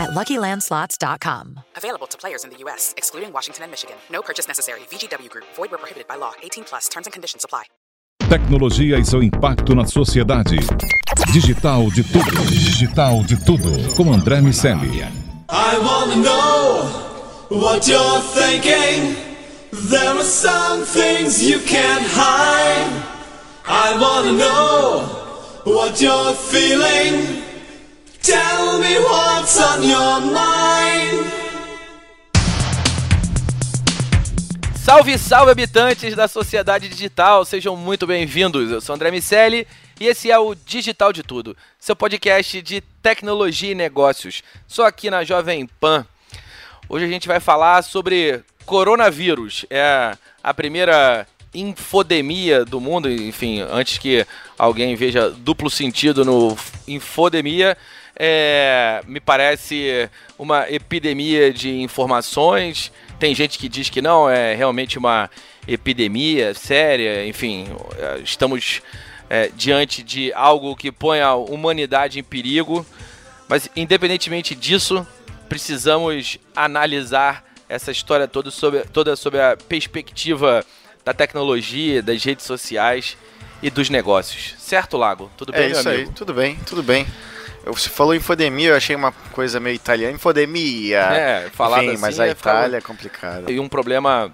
at LuckyLandSlots.com. Available to players in the U.S., excluding Washington and Michigan. No purchase necessary. VGW Group. Void where prohibited by law. 18 plus. Terms and conditions apply. Tecnologia e seu impacto na sociedade. Digital de tudo. Digital de tudo. Com André Miceli. I wanna know what you're thinking. There are some things you can't hide. I wanna know what you're feeling. Tell me what's on your mind. Salve, salve, habitantes da sociedade digital, sejam muito bem-vindos. Eu sou André Miceli e esse é o Digital de Tudo, seu podcast de tecnologia e negócios, só aqui na Jovem Pan. Hoje a gente vai falar sobre coronavírus, é a primeira infodemia do mundo, enfim, antes que alguém veja duplo sentido no infodemia, é, me parece uma epidemia de informações. Tem gente que diz que não, é realmente uma epidemia séria. Enfim, estamos é, diante de algo que põe a humanidade em perigo. Mas, independentemente disso, precisamos analisar essa história toda sobre, toda sobre a perspectiva da tecnologia, das redes sociais e dos negócios. Certo, Lago? Tudo bem, é isso amigo? aí, tudo bem, tudo bem. Você falou infodemia, eu achei uma coisa meio italiana. Infodemia. É, falado Enfim, assim, mas a é, Itália é complicado. E um problema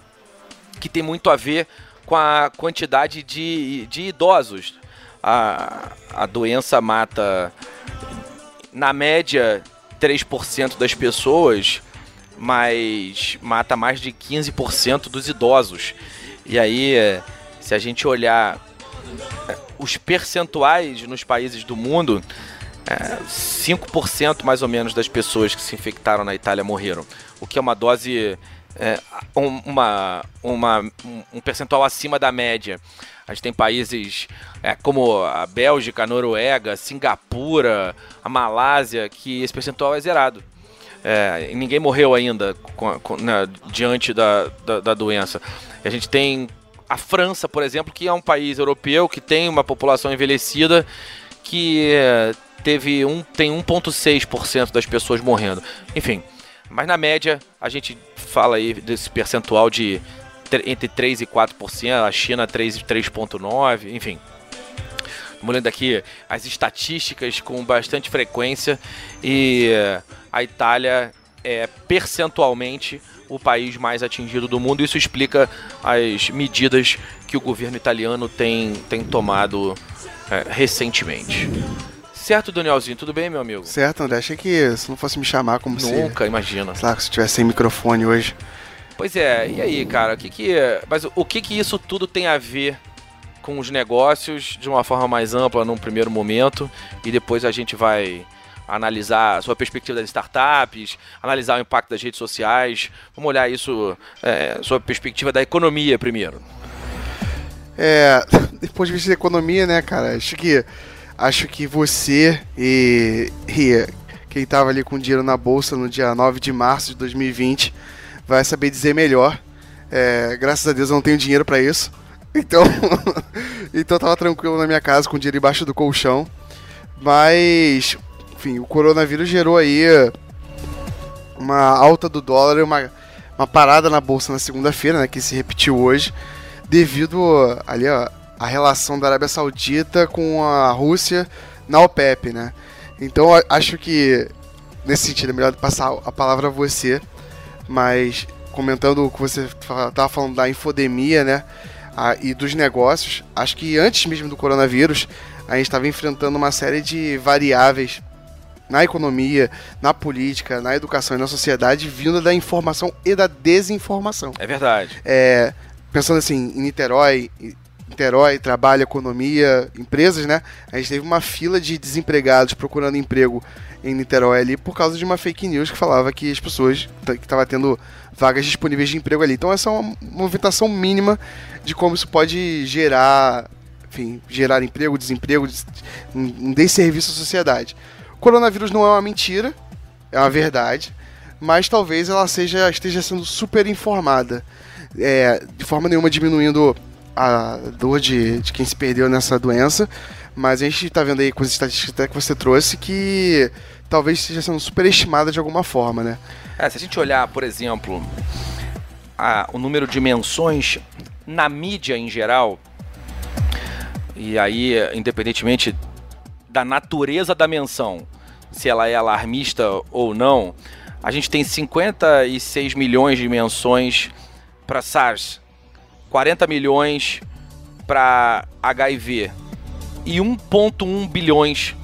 que tem muito a ver com a quantidade de, de idosos. A, a doença mata, na média, 3% das pessoas, mas mata mais de 15% dos idosos. E aí, eh, se a gente olhar eh, os percentuais nos países do mundo, é, 5% mais ou menos das pessoas que se infectaram na Itália morreram, o que é uma dose, é, um, uma, uma, um- percentual acima da média. A gente tem países é, como a Bélgica, a Noruega, Singapura, a Malásia, que esse percentual é zerado. É, ninguém morreu ainda com- com- né, diante da, da, da doença. A gente tem a França, por exemplo, que é um país europeu que tem uma população envelhecida que é, teve um, tem 1,6% das pessoas morrendo. Enfim, mas na média a gente fala aí desse percentual de tre- entre 3 e 4%, a China 3 e 3,9%, enfim. Estamos aqui as estatísticas com bastante frequência e a Itália é percentualmente o país mais atingido do mundo. Isso explica as medidas que o governo italiano tem, tem tomado eh, recentemente. Certo, Danielzinho? Tudo bem, meu amigo? Certo, André. Achei que se não fosse me chamar como se. Nunca, imagina. Sei lá, se tivesse sem microfone hoje. Pois é, e aí, cara, o que que, mas o que que isso tudo tem a ver com os negócios de uma forma mais ampla num primeiro momento e depois a gente vai analisar a sua perspectiva das startups, analisar o impacto das redes sociais, vamos olhar isso, é, sua perspectiva da economia primeiro. É. Depois de vista da economia, né, cara? Acho que. Acho que você e. e quem tava ali com dinheiro na bolsa no dia 9 de março de 2020 vai saber dizer melhor. É, graças a Deus eu não tenho dinheiro pra isso. Então. então tava tranquilo na minha casa com dinheiro embaixo do colchão. Mas. Enfim, o coronavírus gerou aí uma alta do dólar e uma, uma parada na bolsa na segunda-feira, né, que se repetiu hoje, devido ali ó, à relação da Arábia Saudita com a Rússia na OPEP, né? Então acho que nesse sentido é melhor passar a palavra a você, mas comentando o que você estava falando da infodemia, né? ah, e dos negócios, acho que antes mesmo do coronavírus, a gente estava enfrentando uma série de variáveis na economia, na política, na educação e na sociedade, vinda da informação e da desinformação. É verdade. É, pensando assim, em Niterói, Niterói, trabalho, economia, empresas, né? A gente teve uma fila de desempregados procurando emprego em Niterói ali por causa de uma fake news que falava que as pessoas que estavam tendo vagas disponíveis de emprego ali. Então essa é uma movimentação mínima de como isso pode gerar, enfim, gerar emprego, desemprego, um desserviço à sociedade. O coronavírus não é uma mentira, é uma verdade, mas talvez ela seja esteja sendo super informada, é, de forma nenhuma diminuindo a dor de, de quem se perdeu nessa doença, mas a gente está vendo aí com as estatísticas que você trouxe que talvez esteja sendo superestimada de alguma forma, né? É, se a gente olhar, por exemplo, a, o número de menções na mídia em geral, e aí, independentemente da natureza da menção, se ela é alarmista ou não, a gente tem 56 milhões de menções para SARS, 40 milhões para HIV e 1,1 bilhões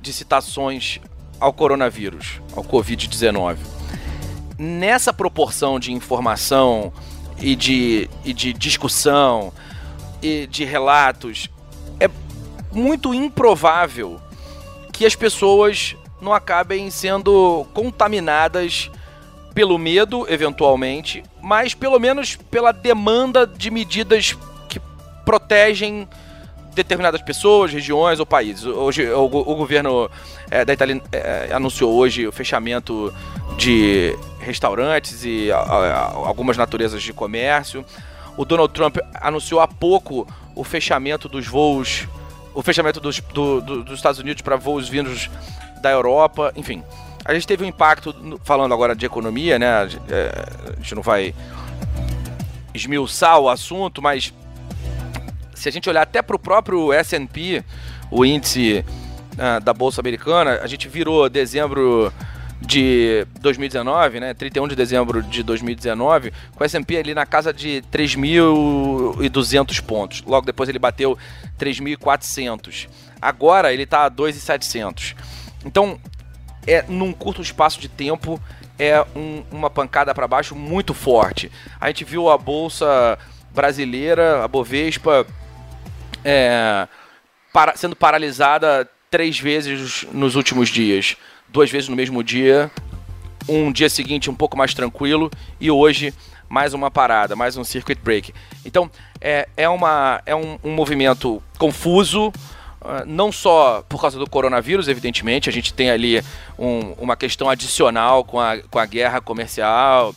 de citações ao coronavírus, ao Covid-19. Nessa proporção de informação e de, e de discussão e de relatos, é muito improvável que as pessoas não acabem sendo contaminadas pelo medo, eventualmente, mas pelo menos pela demanda de medidas que protegem determinadas pessoas, regiões ou países. Hoje, o, o governo é, da Itália é, anunciou hoje o fechamento de restaurantes e a, a, algumas naturezas de comércio. O Donald Trump anunciou há pouco o fechamento dos voos, o fechamento dos, do, do, dos Estados Unidos para voos vindos da Europa, enfim. A gente teve um impacto, falando agora de economia, né? É, a gente não vai esmiuçar o assunto, mas se a gente olhar até para o próprio S&P, o índice uh, da Bolsa Americana, a gente virou dezembro de 2019, né, 31 de dezembro de 2019, com o S&P ali na casa de 3.200 pontos. Logo depois ele bateu 3.400. Agora ele está a 2.700. Então, é num curto espaço de tempo é um, uma pancada para baixo muito forte. A gente viu a bolsa brasileira, a Bovespa, é, para, sendo paralisada três vezes nos últimos dias. Duas vezes no mesmo dia, um dia seguinte um pouco mais tranquilo e hoje mais uma parada, mais um circuit break. Então é, é, uma, é um, um movimento confuso, não só por causa do coronavírus, evidentemente, a gente tem ali um, uma questão adicional com a, com a guerra comercial,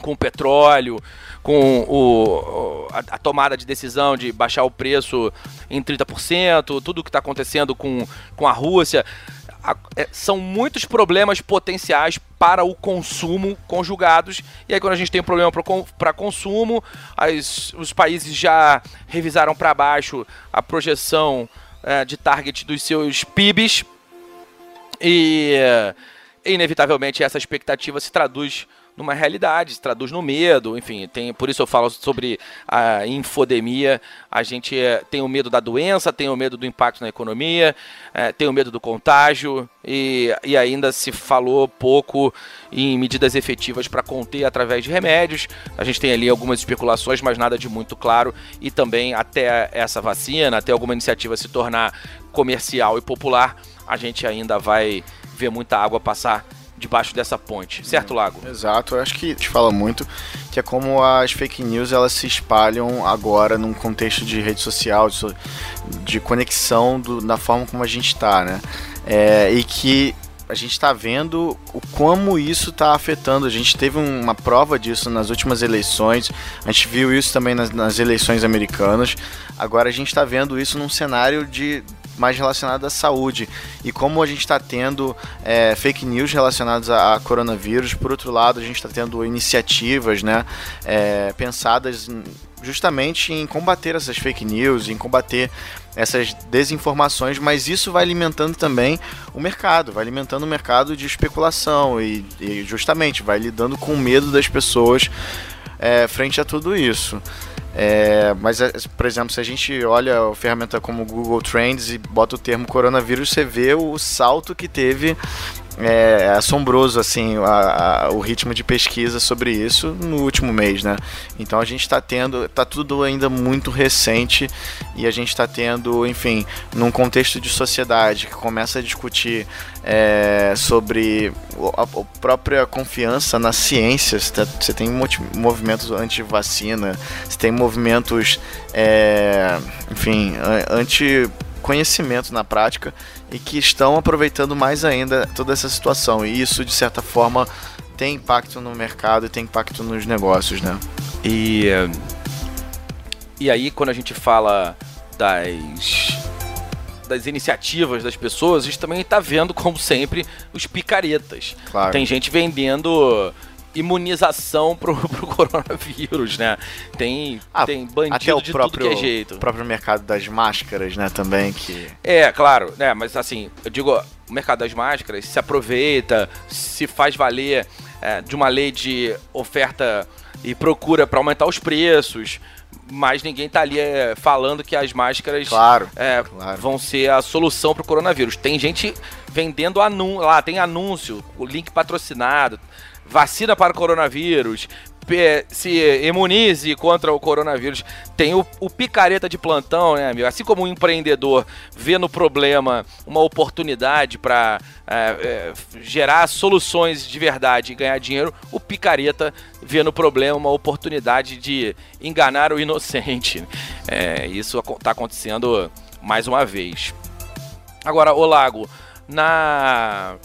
com o petróleo, com o, a, a, tomada de decisão de baixar o preço em 30%, tudo o que está acontecendo com, com a Rússia. A, é, são muitos problemas potenciais para o consumo conjugados. E aí, quando a gente tem um problema para consumo, as, os países já revisaram para baixo a projeção é, de target dos seus PIBs. E, inevitavelmente, essa expectativa se traduz numa realidade, se traduz no medo, enfim, tem, por isso eu falo sobre a infodemia. A gente é, tem o medo da doença, tem o medo do impacto na economia, é, tem o medo do contágio e, e ainda se falou pouco em medidas efetivas para conter através de remédios. A gente tem ali algumas especulações, mas nada de muito claro. E também até essa vacina, até alguma iniciativa se tornar comercial e popular, a gente ainda vai ver muita água passar debaixo dessa ponte, certo, Lago? Exato, eu acho que te fala muito que é como as fake news elas se espalham agora num contexto de rede social, de, de conexão do, da forma como a gente está, né? É, e que a gente está vendo o como isso está afetando. A gente teve uma prova disso nas últimas eleições, a gente viu isso também nas, nas eleições americanas. Agora a gente está vendo isso num cenário de mais relacionado à saúde e como a gente está tendo é, fake news relacionadas a, a, coronavírus. Por outro lado, a gente está tendo iniciativas, né, é, pensadas justamente em combater essas fake news, em combater essas desinformações, mas isso vai alimentando também o mercado, vai alimentando o mercado de especulação e, e justamente vai lidando com o medo das pessoas é, frente a tudo isso. É, mas, é, por exemplo, se a gente olha a ferramenta como Google Trends e bota o termo coronavírus, você vê o salto que teve é assombroso assim a, a, o ritmo de pesquisa sobre isso no último mês, né? Então a gente está tendo, tá tudo ainda muito recente e a gente está tendo, enfim, num contexto de sociedade que começa a discutir é, sobre a, a, própria confiança na ciência. Você tem movimentos anti-vacina, você tem movimentos, é, enfim, anti conhecimento na prática e que estão aproveitando mais ainda toda essa situação. E isso, de certa forma, tem impacto no mercado e tem impacto nos negócios, né? E, e aí, quando a gente fala das, das iniciativas das pessoas, a gente também está vendo, como sempre, os picaretas. Claro. Tem gente vendendo imunização pro, pro coronavírus, né? Tem, ah, tem bandido até o de próprio, tudo que é jeito. O próprio mercado das máscaras, né, também, que... É, claro, né, mas assim, eu digo, o mercado das máscaras se aproveita, se faz valer é, de uma lei de oferta e procura para aumentar os preços, mas ninguém tá ali é, falando que as máscaras claro, é, claro. vão ser a solução pro coronavírus. Tem gente vendendo anúncio, lá tem anúncio, o link patrocinado, vacina para o coronavírus, se imunize contra o coronavírus. Tem o, o, picareta de plantão, né, amigo? Assim como um empreendedor vê no problema uma oportunidade para é, é, gerar soluções de verdade e ganhar dinheiro, o picareta vê no problema uma oportunidade de enganar o inocente. É, isso está acontecendo mais uma vez. Agora, o Lago, na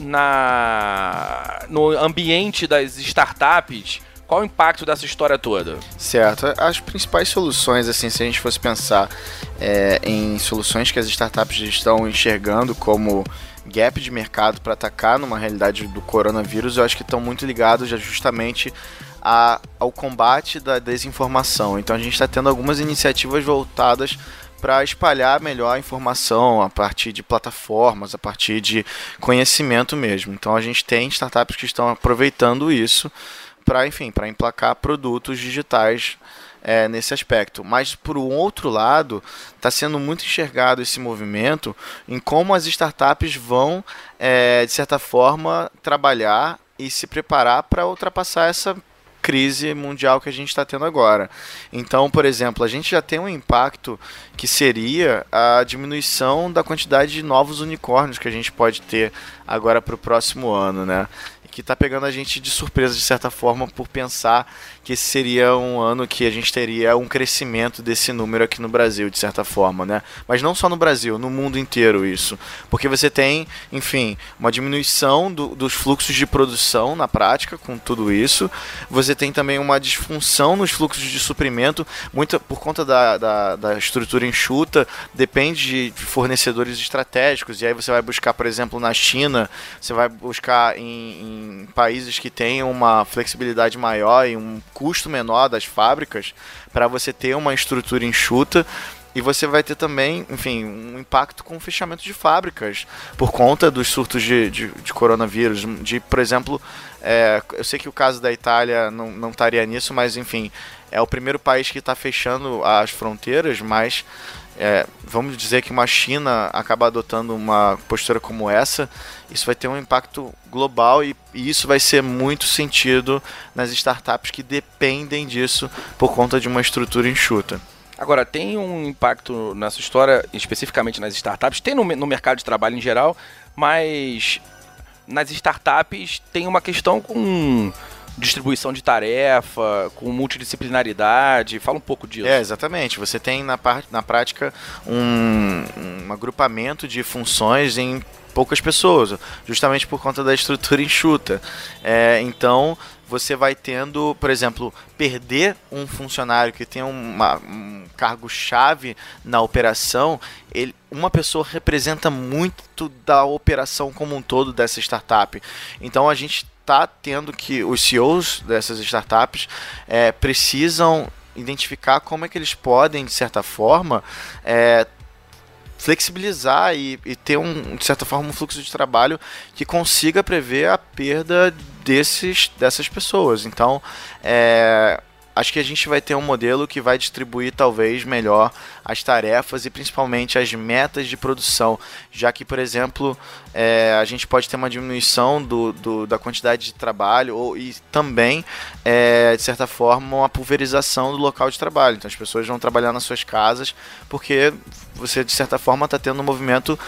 na no ambiente das startups, qual o impacto dessa história toda? Certo. As principais soluções, assim, se a gente fosse pensar é, em soluções que as startups estão enxergando como gap de mercado para atacar numa realidade do coronavírus, eu acho que estão muito ligados justamente a, ao combate da desinformação. Então a gente está tendo algumas iniciativas voltadas para espalhar melhor a informação a partir de plataformas, a partir de conhecimento mesmo. Então a gente tem startups que estão aproveitando isso para, enfim, para emplacar produtos digitais é, nesse aspecto. Mas, por um outro lado, está sendo muito enxergado esse movimento em como as startups vão, é, de certa forma, trabalhar e se preparar para ultrapassar essa crise mundial que a gente está tendo agora. Então, por exemplo, a gente já tem um impacto que seria a diminuição da quantidade de novos unicórnios que a gente pode ter agora para o próximo ano, né? Que está pegando a gente de surpresa de certa forma por pensar que esse seria um ano que a gente teria um crescimento desse número aqui no Brasil, de certa forma, né? Mas não só no Brasil, no mundo inteiro isso. Porque você tem, enfim, uma diminuição do, dos fluxos de produção na prática com tudo isso. Você tem também uma disfunção nos fluxos de suprimento, muito por conta da, da, da estrutura enxuta, depende de fornecedores estratégicos. E aí você vai buscar, por exemplo, na China, você vai buscar em, em países que têm uma flexibilidade maior e um custo menor das fábricas para você ter uma estrutura enxuta e você vai ter também, enfim, um impacto com o fechamento de fábricas por conta dos surtos de, de, de coronavírus. De, por exemplo, é, eu sei que o caso da Itália não, não estaria nisso, mas enfim, é o primeiro país que está fechando as fronteiras, mas é, vamos dizer que uma China acaba adotando uma postura como essa, isso vai ter um impacto global e, e, isso vai ser muito sentido nas startups que dependem disso por conta de uma estrutura enxuta. Agora, tem um impacto nessa história, especificamente nas startups, tem no, no mercado de trabalho em geral, mas nas startups tem uma questão com distribuição de tarefa, com multidisciplinaridade. Fala um pouco disso. É, exatamente. Você tem na, parte, na prática um, um agrupamento de funções em poucas pessoas, justamente por conta da estrutura enxuta. É, então você vai tendo, por exemplo, perder um funcionário que tem uma, um cargo-chave na operação, ele, uma pessoa representa muito da operação como um todo dessa startup. Então a gente está tendo que os CEOs dessas startups é, precisam identificar como é que eles podem, de certa forma, é, flexibilizar e, e, ter um, de certa forma um fluxo de trabalho que consiga prever a perda desses, dessas pessoas. Então, é, acho que a gente vai ter um modelo que vai distribuir talvez melhor as tarefas e principalmente as metas de produção, já que, por exemplo, é, a gente pode ter uma diminuição do, do da quantidade de trabalho ou, e também, é, de certa forma, uma pulverização do local de trabalho. Então as pessoas vão trabalhar nas suas casas porque você, de certa forma, está tendo um movimento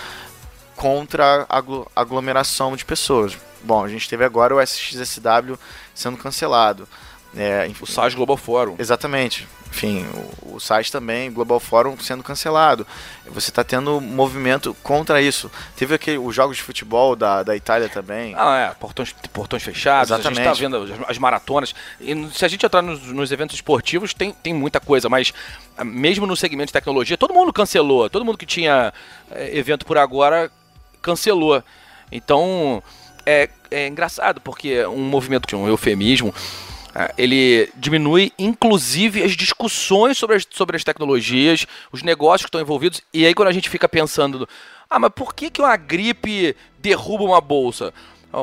contra a aglomeração de pessoas. Bom, a gente teve agora o SXSW sendo cancelado. É, o site Global Forum. Exatamente. Enfim, o, o site também, Global Forum sendo cancelado. Você está tendo movimento contra isso. Teve aquele, os jogos de futebol da, da Itália também. Ah, é. Portões, portões fechados. Exatamente. A gente está vendo as, as, maratonas. E se a gente entrar nos, nos, eventos esportivos, tem, tem muita coisa. Mas ah, mesmo no segmento de tecnologia, todo mundo cancelou. Todo mundo que tinha é, evento por agora cancelou. Então, é, é engraçado, porque um movimento que é um eufemismo ele diminui, inclusive, as discussões sobre as, sobre as tecnologias, os negócios que estão envolvidos. E aí, quando a gente fica pensando, ah, mas por que, que uma gripe derruba uma bolsa?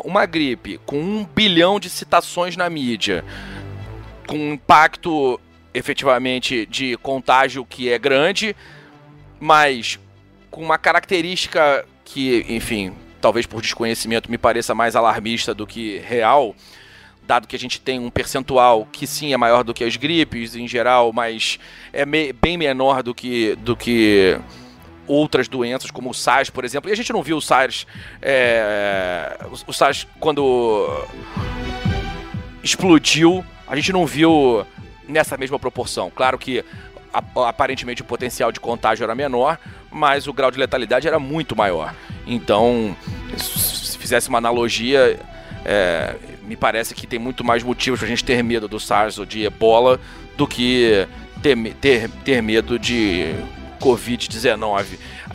Uma gripe com um bilhão de citações na mídia, com um impacto efetivamente de contágio que é grande, mas com uma característica que, enfim, talvez por desconhecimento me pareça mais alarmista do que real dado que a gente tem um percentual que sim é maior do que as gripes em geral, mas é me, bem menor do que, do que outras doenças, como o SARS, por exemplo. E a gente não viu o SARS, é, o, o SARS quando explodiu, a gente não viu nessa mesma proporção. Claro que aparentemente o potencial de contágio era menor, mas o grau de letalidade era muito maior. Então, se fizesse uma analogia, é, me parece que tem muito mais motivos para a gente ter medo do SARS ou de ebola do que ter, ter, ter medo de Covid-19.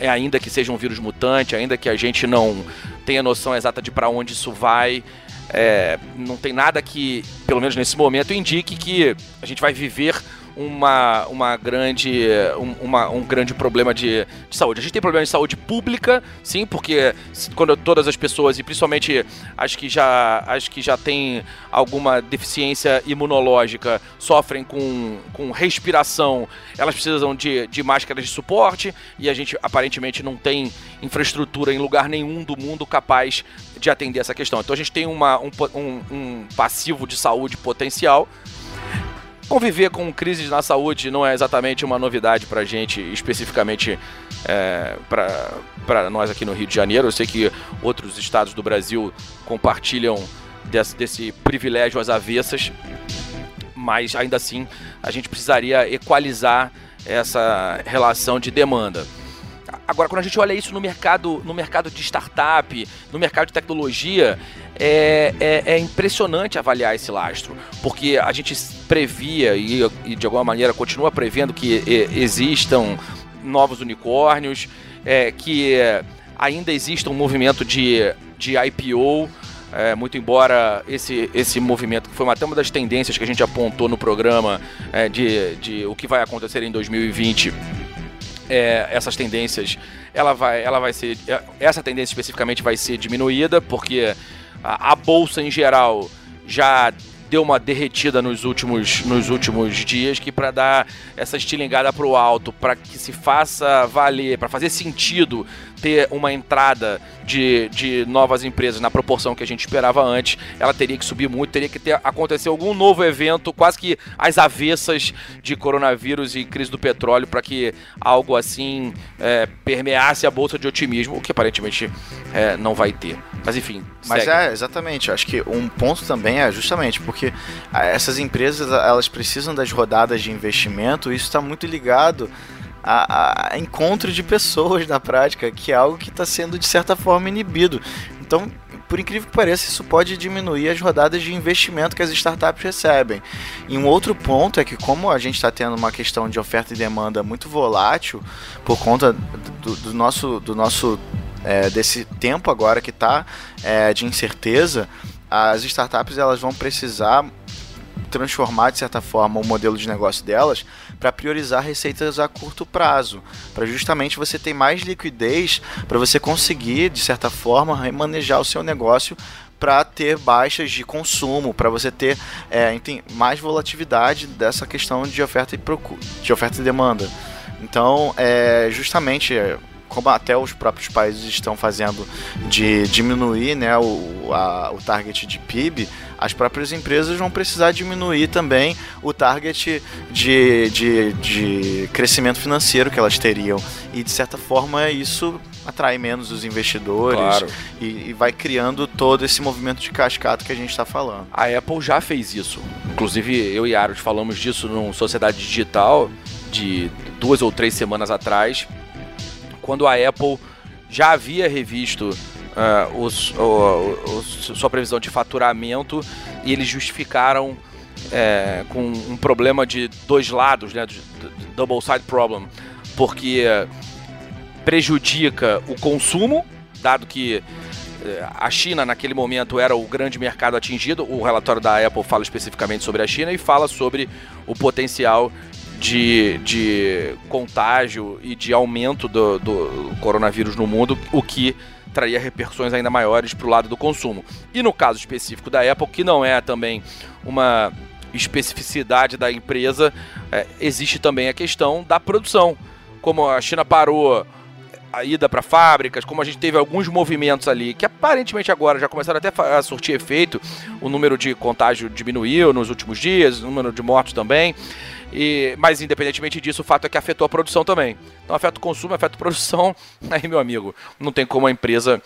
É, ainda que seja um vírus mutante, ainda que a gente não tenha noção exata de para onde isso vai, é, não tem nada que, pelo menos nesse momento, indique que a gente vai viver uma, uma grande, um, uma, um grande problema de, de, saúde. A gente tem problema de saúde pública, sim, porque quando todas as pessoas, e principalmente as que já, as que já têm alguma deficiência imunológica, sofrem com, com respiração, elas precisam de, de máscaras de suporte, e a gente aparentemente não tem infraestrutura em lugar nenhum do mundo capaz de atender essa questão. Então a gente tem uma, um, um, um passivo de saúde potencial Conviver com crises na saúde não é exatamente uma novidade para gente, especificamente é, para nós aqui no Rio de Janeiro. Eu sei que outros estados do Brasil compartilham desse, desse privilégio às avessas, mas ainda assim a gente precisaria equalizar essa relação de demanda. Agora, quando a gente olha isso no mercado, no mercado de startup, no mercado de tecnologia, é, é, é, impressionante avaliar esse lastro, porque a gente previa e, e de alguma maneira continua prevendo que e, existam novos unicórnios, é, que ainda exista um movimento de, de IPO. É, muito embora esse, esse movimento, que foi até uma das tendências que a gente apontou no programa é, de, de o que vai acontecer em 2020, é, essas tendências, ela vai, ela vai ser, essa tendência especificamente vai ser diminuída, porque a, a bolsa em geral já deu uma derretida nos últimos, nos últimos dias que para dar essa estilingada para o alto, para que se faça valer, para fazer sentido ter uma entrada de, de novas empresas na proporção que a gente esperava antes, ela teria que subir muito, teria que ter acontecer algum novo evento, quase que às avessas de coronavírus e crise do petróleo, para que algo assim é, permeasse a bolsa de otimismo, o que aparentemente é, não vai ter. Mas enfim. Mas segue. é, exatamente. Acho que um ponto também é justamente porque essas empresas elas precisam das rodadas de investimento, e isso está muito ligado a, a encontro de pessoas na prática, que é algo que está sendo de certa forma inibido. Então, por incrível que pareça, isso pode diminuir as rodadas de investimento que as startups recebem. E um outro ponto é que, como a gente está tendo uma questão de oferta e demanda muito volátil por conta do, do nosso, do nosso é, desse tempo agora que está é, de incerteza, as startups elas vão precisar transformar de certa forma o modelo de negócio delas para priorizar receitas a curto prazo, para justamente você ter mais liquidez para você conseguir de certa forma remanejar o seu negócio para ter baixas de consumo, para você ter é, mais volatilidade dessa questão de oferta e, procura, de oferta e demanda. Então, é, justamente como até os próprios países estão fazendo de diminuir né, o, a, o target de PIB, as próprias empresas vão precisar diminuir também o target de, de, de crescimento financeiro que elas teriam. E de certa forma isso atrai menos os investidores Claro. e, e vai criando todo esse movimento de cascata que a gente está falando. A Apple já fez isso. Inclusive, eu e Aros falamos disso num Sociedade Digital de duas ou três semanas atrás, quando a Apple já havia revisto ah, os- o- o- sua previsão de faturamento e eles justificaram é, com um problema de dois lados, né, double side problem, porque prejudica o consumo, dado que eh, a China naquele momento era o grande mercado atingido. O relatório da Apple fala especificamente sobre a China e fala sobre o potencial de, de contágio e de aumento do, do coronavírus no mundo, o que traria repercussões ainda maiores para o lado do consumo. E no caso específico da Apple, que não é também uma especificidade da empresa, eh, existe também a questão da produção. Como a China parou a ida para fábricas, como a gente teve alguns movimentos ali que aparentemente agora já começaram até a surtir efeito, o número de contágio diminuiu nos últimos dias, o número de mortos também. E, mas independentemente disso, o fato é que afetou a produção também. Então afeta o consumo, afeta a produção. Aí, meu amigo, não tem como a empresa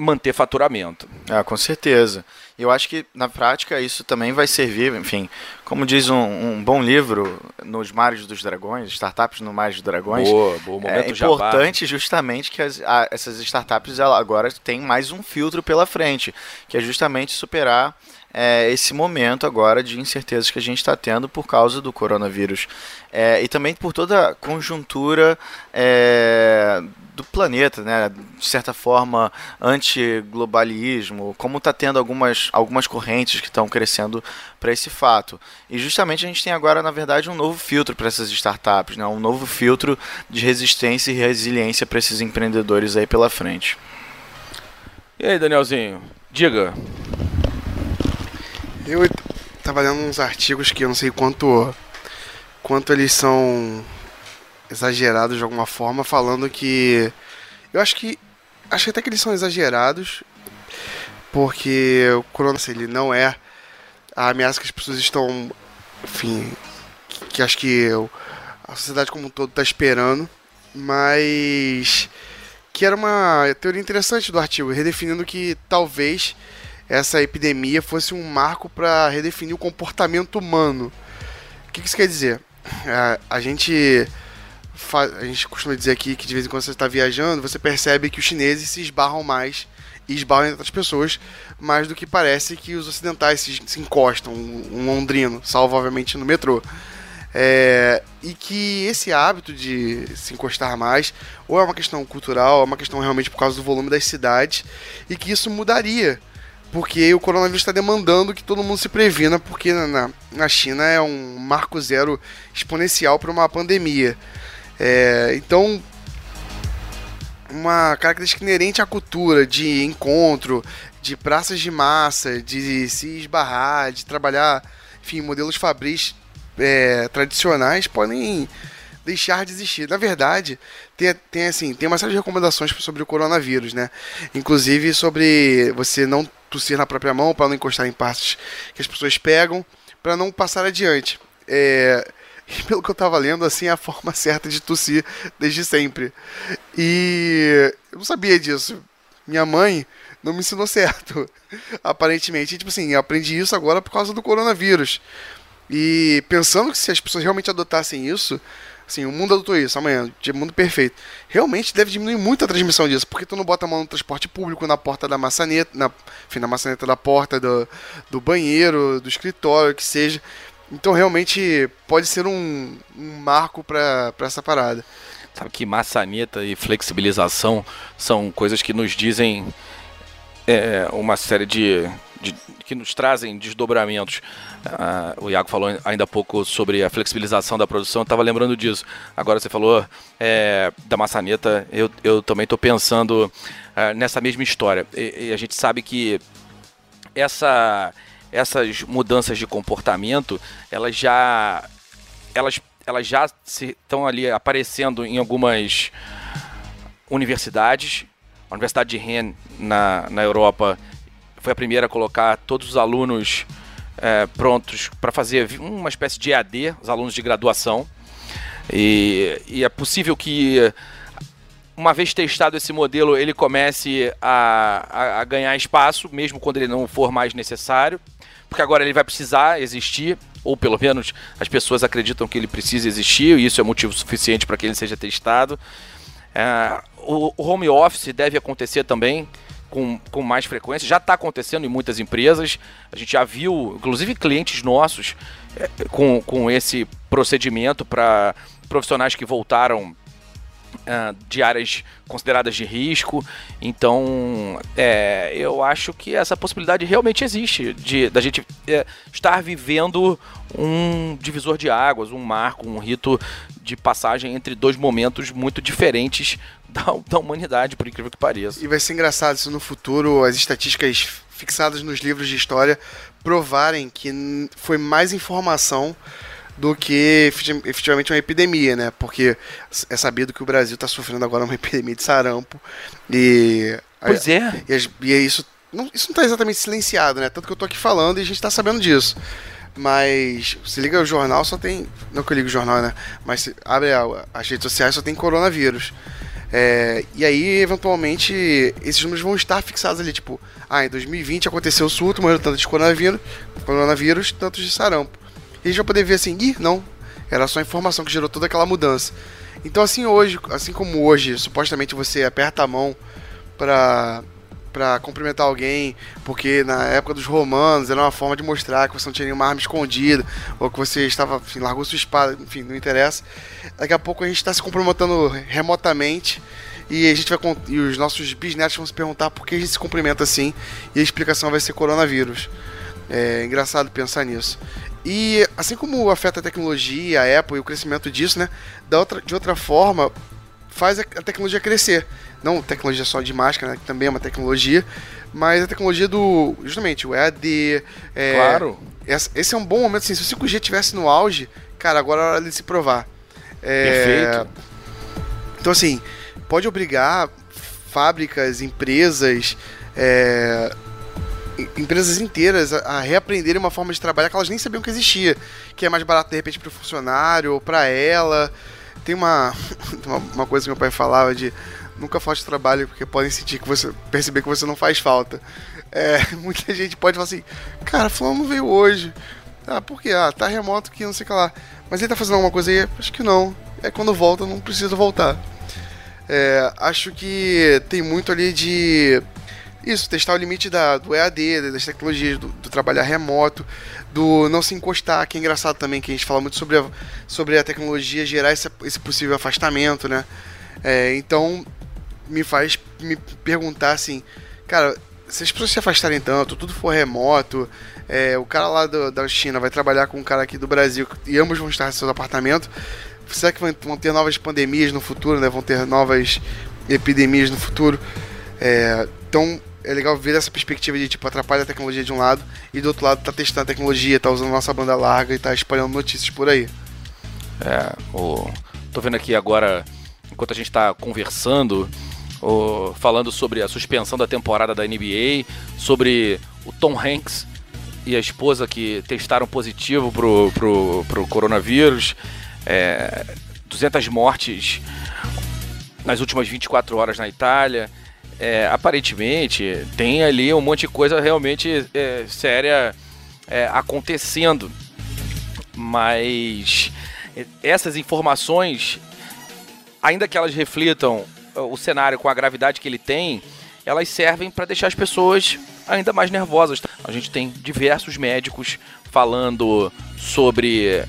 manter faturamento. Ah, com certeza. Eu acho que na prática isso também vai servir, enfim, como diz um, um bom livro, Nos Mares dos Dragões, Startups no Mares dos Dragões. Boa, boa, momento é jabá. importante justamente que as- a- essas startups ela agora têm mais um filtro pela frente, que é justamente superar é, esse momento agora de incertezas que a gente está tendo por causa do coronavírus. É, e também por toda a conjuntura é, do planeta, né? de certa forma, anti-globalismo, como está tendo algumas, algumas correntes que estão crescendo para esse fato. E justamente a gente tem agora, na verdade, um novo filtro para essas startups, né? um novo filtro de resistência e resiliência para esses empreendedores aí pela frente. E aí, Danielzinho? Diga. Eu tava lendo uns artigos que eu não sei quanto quanto eles são exagerados de alguma forma, falando que eu acho que acho até que eles são exagerados, porque o coronavírus ele não é a ameaça que as pessoas estão, enfim, que, que acho que a sociedade como um todo está esperando, mas que era uma teoria interessante do artigo, redefinindo que talvez essa epidemia fosse um marco para redefinir o comportamento humano. O que que isso quer dizer? A, a gente a gente costuma dizer aqui que de vez em quando você está viajando, você percebe que os chineses se esbarram mais e esbarram em outras pessoas, mais do que parece que os ocidentais se, se encostam, um, um londrino, salvo obviamente no metrô. É, e que esse hábito de se encostar mais, ou é uma questão cultural, ou é uma questão realmente por causa do volume das cidades, e que isso mudaria porque o coronavírus está demandando que todo mundo se previna, porque na- na, na China é um marco zero exponencial para uma pandemia. É, então, uma característica inerente à cultura de encontro, de praças de massa, de se esbarrar, de trabalhar, enfim, modelos fabris é, tradicionais podem deixar de existir. Na verdade, tem, tem assim, tem uma série de recomendações sobre o coronavírus, né? Inclusive sobre você não tossir na própria mão para não encostar em partes que as pessoas pegam, para não passar adiante. É, e pelo que eu tava lendo, assim, é a forma certa de tossir desde sempre. E eu não sabia disso. Minha mãe não me ensinou certo, aparentemente. E, tipo assim, eu aprendi isso agora por causa do coronavírus. E pensando que se as pessoas realmente adotassem isso, assim, o mundo adotou isso amanhã, de mundo perfeito. Realmente deve diminuir muito a transmissão disso, porque tu não bota a mão no transporte público, na porta da maçaneta, na, enfim, na maçaneta da porta do, do banheiro, do escritório, que seja. Então realmente pode ser um, um marco para essa parada. Sabe que maçaneta e flexibilização são coisas que nos dizem é, uma série de, de- que nos trazem desdobramentos. Ah, o Iago falou ainda há pouco sobre a flexibilização da produção, estava lembrando disso. Agora você falou é, da maçaneta, eu, eu também estou pensando ah, nessa mesma história. E, e a gente sabe que essa, essas mudanças de comportamento, elas já elas, elas já estão ali aparecendo em algumas universidades. A Universidade de Rennes, na, na Europa, foi a primeira a colocar todos os alunos é, prontos para fazer uma espécie de EAD, os alunos de graduação. E, e, é possível que, uma vez testado esse modelo, ele comece a, a, a ganhar espaço, mesmo quando ele não for mais necessário, porque agora ele vai precisar existir ou pelo menos as pessoas acreditam que ele precisa existir, e isso é motivo suficiente para que ele seja testado. É, o, o, home office deve acontecer também com, com mais frequência, já está acontecendo em muitas empresas, a gente já viu, inclusive clientes nossos, é, com, com esse procedimento para profissionais que voltaram uh, de áreas consideradas de risco. Então, é, eu acho que essa possibilidade realmente existe de da gente é, estar vivendo um divisor de águas, um marco, um rito de passagem entre dois momentos muito diferentes da, da humanidade, por incrível que pareça. E vai ser engraçado se no futuro as estatísticas fixadas nos livros de história provarem que foi mais informação do que efetivamente uma epidemia, né? Porque é sabido que o Brasil está sofrendo agora uma epidemia de sarampo e pois é e, e é isso não, isso não está exatamente silenciado, né? Tanto que eu tô aqui falando e a gente está sabendo disso. Mas se liga o jornal, só tem. Não que eu ligo o jornal, né? Mas se abre a, as redes sociais, só tem coronavírus. É, e aí, eventualmente, esses números vão estar fixados ali. Tipo, ah, em 2020 aconteceu o surto, morreu tanto de coronavírus, coronavírus tanto de sarampo. E a gente vai poder ver assim, ih, não, era só a informação que gerou toda aquela mudança. Então assim hoje, assim como hoje, supostamente você aperta a mão para para cumprimentar alguém, porque na época dos romanos era uma forma de mostrar que você não tinha nenhuma arma escondida, ou que você estava, enfim, largou sua espada, enfim, não interessa. Daqui a pouco a gente está se cumprimentando remotamente e a gente vai e os nossos bisnetos vão se perguntar por que a gente se cumprimenta assim, e a explicação vai ser coronavírus. É engraçado pensar nisso. E assim como afeta a tecnologia, a Apple e o crescimento disso, né? Da outra, de outra forma, faz a, a tecnologia crescer. Não tecnologia só de máscara, né, que também é uma tecnologia, mas a tecnologia do. Justamente, o EAD. É, claro. Esse, esse, é um bom momento, assim, se o 5G estivesse no auge, cara, agora é hora de se provar. É, Perfeito. Então, assim, pode obrigar fábricas, empresas, é, empresas inteiras a, a reaprenderem uma forma de trabalhar que elas nem sabiam que existia. Que é mais barato, de repente, para o funcionário ou para ela. Tem uma, uma coisa que meu pai falava de nunca falte trabalho porque podem sentir que você perceber que você não faz falta. É, muita gente pode falar assim, cara, fulano veio hoje. Ah, por quê? Ah, tá remoto que não sei o que lá. Mas ele tá fazendo alguma coisa aí? Acho que não. É quando volta, não precisa voltar. É, acho que tem muito ali de isso, testar o limite da, do EAD, das tecnologias, do, do, trabalhar remoto, do não se encostar, que é engraçado também, que a gente fala muito sobre a, sobre a tecnologia gerar esse, esse possível afastamento, né? É, então, me faz me perguntar assim, cara, se as pessoas se afastarem tanto, tudo for remoto, é, o cara lá do, da China vai trabalhar com um cara aqui do Brasil e ambos vão estar em seus apartamentos, será que vão ter novas pandemias no futuro, né? Vão ter novas epidemias no futuro? É, então, é legal ver essa perspectiva de tipo atrapalha a tecnologia de um lado e do outro lado tá testando a tecnologia, tá usando nossa banda larga e tá espalhando notícias por aí. É, o... tô vendo aqui agora, enquanto a gente tá conversando, o... falando sobre a suspensão da temporada da NBA, sobre o Tom Hanks e a esposa que testaram positivo pro, pro, pro coronavírus, é... 200 mortes nas últimas 24 horas na Itália é, aparentemente tem ali um monte de coisa realmente é, séria é, acontecendo. Mas essas informações, ainda que elas reflitam o cenário com a gravidade que ele tem, elas servem para deixar as pessoas ainda mais nervosas. A gente tem diversos médicos falando sobre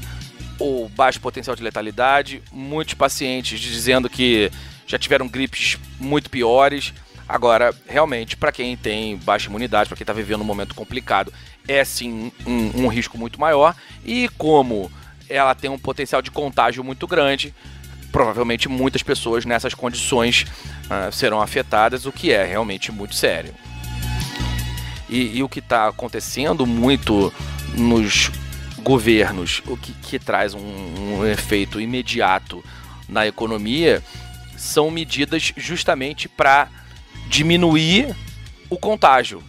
o baixo potencial de letalidade, muitos pacientes dizendo que já tiveram gripes muito piores. Agora, realmente, para quem tem baixa imunidade, para quem está vivendo um momento complicado, é sim um, um risco muito maior. E como ela tem um potencial de contágio muito grande, provavelmente muitas pessoas nessas condições uh, serão afetadas, o que é realmente muito sério. E, e o que está acontecendo muito nos governos, o que, que traz um, um efeito imediato na economia, são medidas justamente para diminuir o contágio.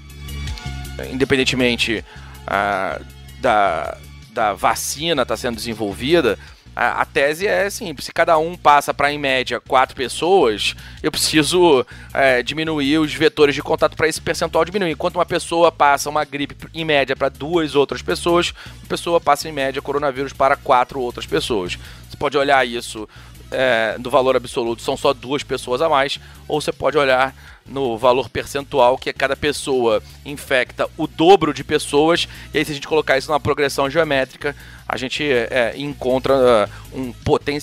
Independentemente ah, da, da vacina estar tá sendo desenvolvida, a, a, tese é simples: se cada um passa para, em média, quatro pessoas, eu preciso é, diminuir os vetores de contato para esse percentual diminuir. Enquanto uma pessoa passa uma gripe, em média, para duas outras pessoas, uma pessoa passa, em média, coronavírus para quatro outras pessoas. Você pode olhar isso é, do valor absoluto, são só duas pessoas a mais, ou você pode olhar no valor percentual, que é cada pessoa infecta o dobro de pessoas, e aí se a gente colocar isso numa progressão geométrica, a gente é, encontra uh, um,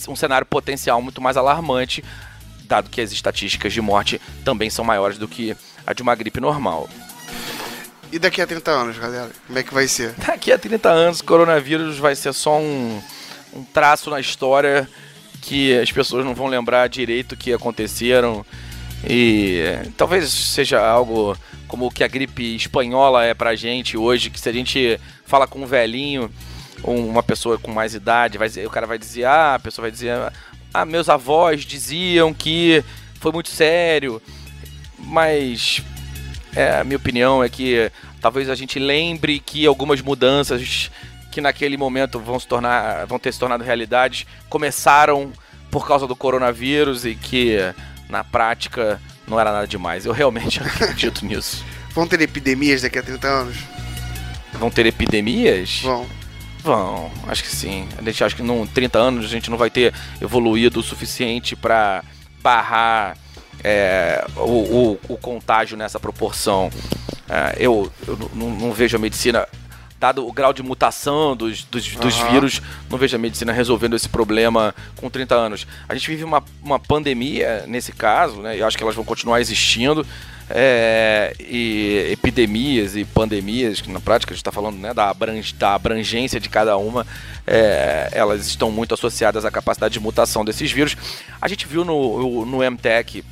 um cenário potencial muito mais alarmante, dado que as estatísticas de morte também são maiores do que a de uma gripe normal. E daqui a 30 anos, galera? Como é que vai ser? Daqui a 30 anos, o coronavírus vai ser só um, um traço na história que as pessoas não vão lembrar direito o que aconteceram e talvez seja algo como o que a gripe espanhola é pra gente hoje, que se a gente fala com um velhinho, uma pessoa com mais idade, vai, o cara vai dizer, ah, a pessoa vai dizer, ah, meus avós diziam que foi muito sério, mas é, a minha opinião é que talvez a gente lembre que algumas mudanças que naquele momento vão se tornar, vão ter se tornado realidade, começaram por causa do coronavírus e que na prática não era nada demais. Eu realmente acredito nisso. Vão ter epidemias daqui a 30 anos? Vão ter epidemias? Vão. Vão, acho que sim. A gente acha que em 30 anos a gente não vai ter evoluído o suficiente para barrar é, o, o, o, contágio nessa proporção. É, eu, eu não, não vejo a medicina dado o grau de mutação dos, dos, uhum. dos, vírus, não vejo a medicina resolvendo esse problema com 30 anos. A gente vive uma, uma pandemia nesse caso, né? E acho que elas vão continuar existindo. É, e epidemias e pandemias, que na prática a gente está falando né, da, abrange, da abrangência de cada uma, é, elas estão muito associadas à capacidade de mutação desses vírus. A gente viu no, no MTech,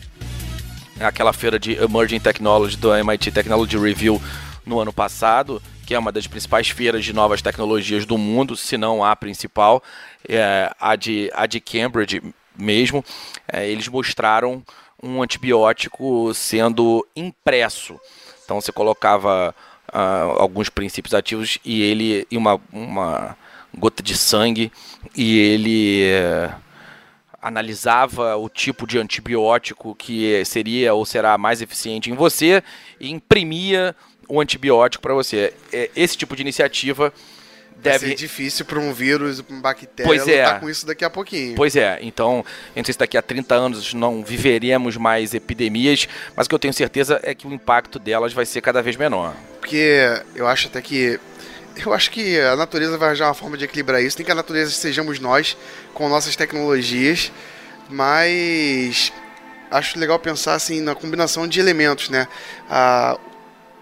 aquela feira de Emerging Technology do MIT Technology Review no ano passado, que é uma das principais feiras de novas tecnologias do mundo, se não a principal, é, a, de, a de Cambridge mesmo, é, eles mostraram um antibiótico sendo impresso. Então você colocava uh, alguns princípios ativos e ele e uma, uma gota de sangue e ele uh, analisava o tipo de antibiótico que seria ou será mais eficiente em você e imprimia o antibiótico para você. É, esse tipo de iniciativa deve. Vai ser difícil para um vírus, uma bactéria pois é. com isso daqui a pouquinho. Pois é, então, eu não sei se daqui a 30 anos não viveremos mais epidemias, mas o que eu tenho certeza é que o impacto delas vai ser cada vez menor. Porque eu acho até que. Eu acho que a natureza vai arranjar uma forma de equilibrar isso. Nem que a natureza sejamos nós, com nossas tecnologias, mas acho legal pensar assim na combinação de elementos, né? A,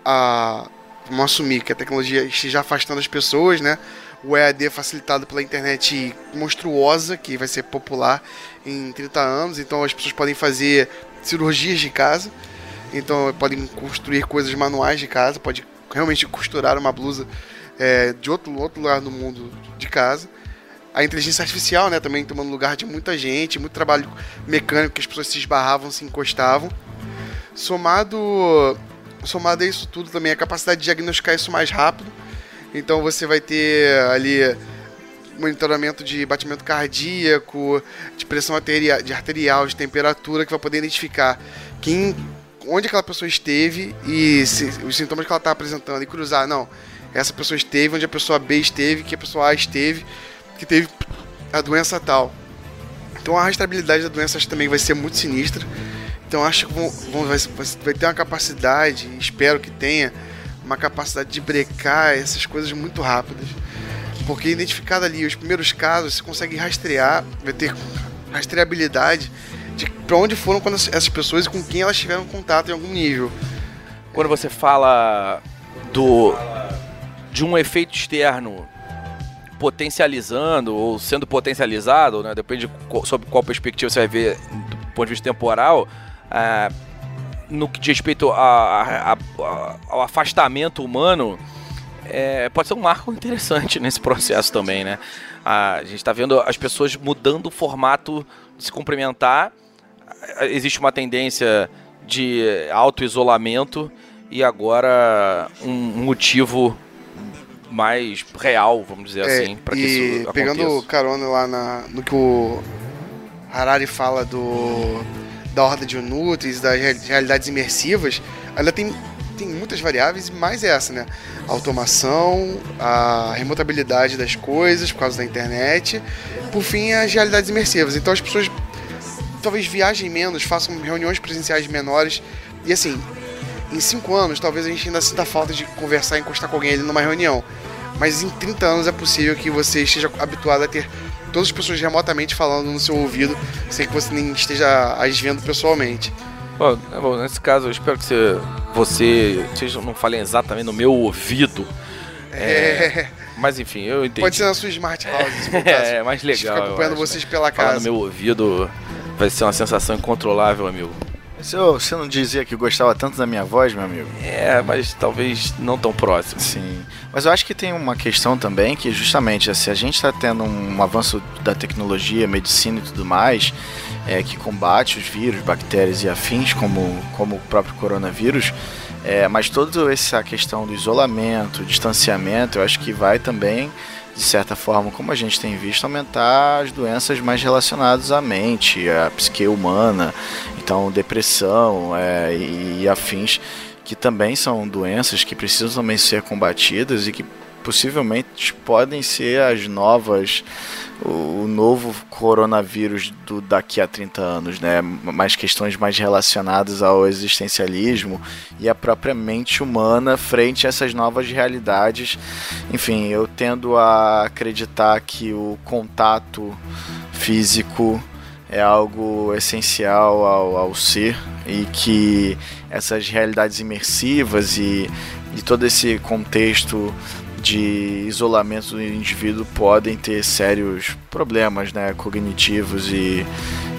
a vamos assumir que a tecnologia esteja afastando as pessoas, né? O EAD é facilitado pela internet monstruosa, que vai ser popular em 30 anos, então as pessoas podem fazer cirurgias de casa, então podem construir coisas manuais de casa, pode realmente costurar uma blusa é, de outro, outro lugar do mundo de casa. A inteligência artificial, né, também tomando lugar de muita gente, muito trabalho mecânico que as pessoas se esbarravam, se encostavam. Somado somado a isso tudo também a capacidade de diagnosticar isso mais rápido. Então você vai ter ali monitoramento de batimento cardíaco, de pressão arterial, de arterial, de temperatura, que vai poder identificar quem, onde aquela pessoa esteve e se, os sintomas que ela está apresentando e cruzar, não, essa pessoa esteve onde a pessoa B esteve, que a pessoa A esteve, que teve a doença tal. Então a rastreabilidade da doença também vai ser muito sinistra. Então acho que vão, vão, vai, ter uma capacidade, espero que tenha, uma capacidade de brecar essas coisas muito rápidas. Porque identificado ali os primeiros casos, você consegue rastrear, vai ter rastreabilidade de para onde foram quando essas pessoas e com quem elas tiveram contato em algum nível. Quando você fala do de um efeito externo potencializando ou sendo potencializado, né, depende de qual perspectiva você vai ver do ponto de vista temporal, ah, no que diz respeito a, a, a, ao afastamento humano, é, pode ser um marco interessante nesse processo também, né? A gente está vendo as pessoas mudando o formato de se cumprimentar. Existe uma tendência de auto-isolamento e agora um motivo mais real, vamos dizer É, assim, para que e isso pegando aconteça. carona lá na, no que o Harari fala do da ordem de Nutris, das real- realidades imersivas, ainda tem, tem muitas variáveis, mais essa, né? A automação, a remotabilidade das coisas por causa da internet, por fim, as realidades imersivas. Então as pessoas talvez viajem menos, façam reuniões presenciais menores. E assim, em 5 anos, talvez a gente ainda sinta falta de conversar e encostar com alguém ali numa reunião. Mas em 30 anos é possível que você esteja habituado a ter todas as pessoas remotamente falando no seu ouvido, sem que você nem esteja as vendo pessoalmente. Bom, é bom, nesse caso, eu espero que você, você vocês não falem exatamente no meu ouvido. É, Mas enfim, eu entendi. pode ser na sua Smart House, se caso. É, mais legal. Fica acompanhando acho, vocês né? pela Falar no casa. meu ouvido vai ser uma sensação incontrolável, amigo. Se eu- Você não dizia que gostava tanto da minha voz, meu amigo? É, mas talvez não tão próximo. Sim. Mas eu acho que tem uma questão também que justamente se a gente está tendo um avanço da tecnologia, medicina e tudo mais, é, que combate os vírus, bactérias e afins, como, como o próprio coronavírus, é, mas toda essa questão do isolamento, distanciamento, eu acho que vai também, de certa forma, como a gente tem visto, aumentar as doenças mais relacionadas à mente, à psique humana, então depressão é, e, e afins que também são doenças que precisam também ser combatidas e que possivelmente podem ser as novas o, novo coronavírus do daqui a 30 anos, né? Mais questões mais relacionadas ao existencialismo e à própria mente humana frente a essas novas realidades. Enfim, eu tendo a acreditar que o contato físico é algo essencial ao, ao ser e que essas realidades imersivas e, e todo esse contexto de isolamento do indivíduo podem ter sérios problemas né, cognitivos e,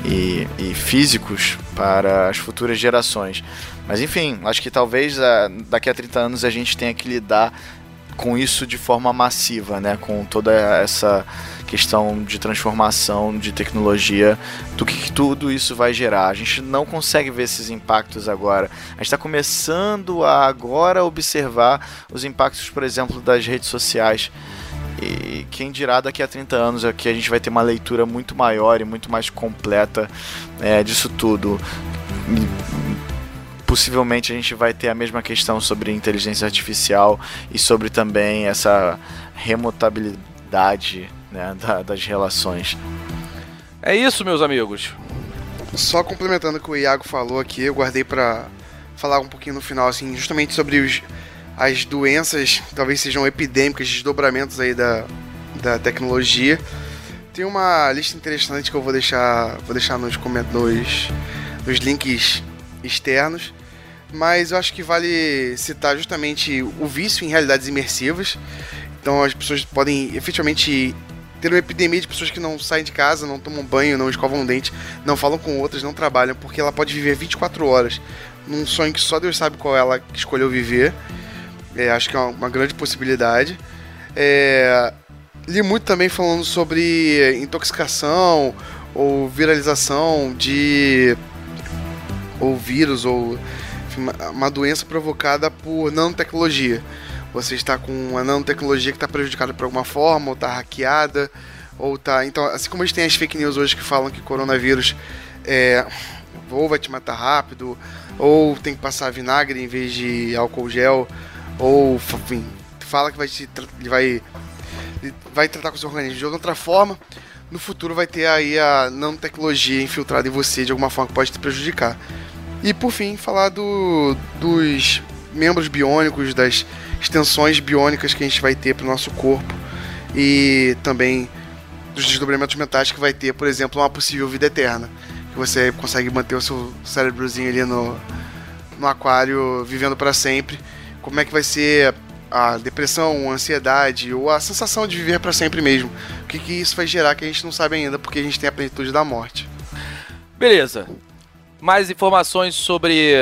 e, e físicos para as futuras gerações. Mas enfim, acho que talvez ah, daqui a 30 anos a gente tenha que lidar com isso de forma massiva, né, com toda essa questão de transformação de tecnologia, do que, que tudo isso vai gerar. A gente não consegue ver esses impactos agora. A gente está começando a agora observar os impactos, por exemplo, das redes sociais. E quem dirá daqui a 30 anos é que a gente vai ter uma leitura muito maior e muito mais completa é, disso tudo. Possivelmente a gente vai ter a mesma questão sobre inteligência artificial e sobre também essa remotabilidade né, da- das relações. É isso, meus amigos. Só complementando o que o Iago falou aqui, eu guardei pra falar um pouquinho no final, assim, justamente sobre os, as doenças, talvez sejam epidêmicas, desdobramentos aí da, da tecnologia. Tem uma lista interessante que eu vou deixar, vou deixar nos, coment- nos, nos links externos, mas eu acho que vale citar justamente o vício em realidades imersivas. Então as pessoas podem efetivamente ter uma epidemia de pessoas que não saem de casa, não tomam banho, não escovam o dente, não falam com outras, não trabalham, porque ela pode viver 24 horas num sonho que só Deus sabe qual ela escolheu viver. É, acho que é uma, uma grande possibilidade. É, li muito também falando sobre intoxicação ou viralização de ou vírus ou enfim, uma doença provocada por nanotecnologia. Você está com uma nanotecnologia que está prejudicada por alguma forma, ou está hackeada, ou tá. Então, assim como a gente tem as fake news hoje que falam que coronavírus é, ou vai te matar rápido, ou tem que passar vinagre em vez de álcool gel, ou enfim, fala que vai te vai vai tratar com o seu organismo de outra forma. No futuro vai ter aí a nanotecnologia infiltrada em você de alguma forma que pode te prejudicar. E por fim, falar do, dos membros biônicos, das extensões biônicas que a gente vai ter para o nosso corpo e também dos desdobramentos mentais que vai ter, por exemplo, uma possível vida eterna. Que você consegue manter o seu cérebrozinho ali no, no aquário vivendo para sempre. Como é que vai ser a depressão, a ansiedade ou a sensação de viver para sempre mesmo? O que, que isso vai gerar que a gente não sabe ainda, porque a gente tem a plenitude da morte. Beleza. mais informações sobre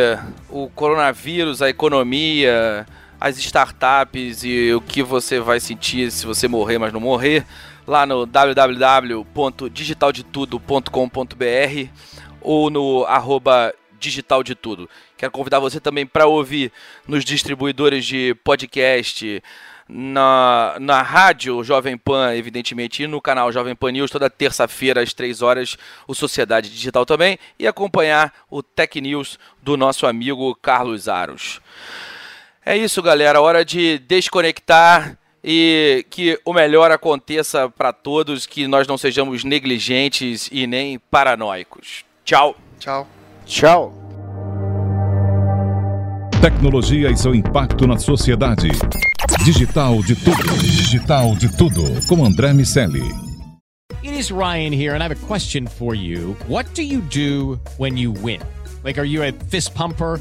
o coronavírus, a economia, as startups e o que você vai sentir se você morrer, mas não morrer, lá no www.digitaldetudo.com.br ou no arroba digital de tudo. Quero convidar você também para ouvir nos distribuidores de podcast, na, na rádio Jovem Pan, evidentemente, e no canal Jovem Pan News, toda terça-feira às 3 horas, o Sociedade Digital também, e acompanhar o Tech News do nosso amigo Carlos Aros. É isso, galera. Hora de desconectar e que o melhor aconteça para todos, que nós não sejamos negligentes e nem paranoicos. Tchau. Tchau. Tchau. Tecnologia e seu impacto na sociedade. Digital de tudo. Digital de tudo. Com André Miscelli. It is Ryan here, and I have a question for you. What do you do when you win? Like, are you a fist pumper?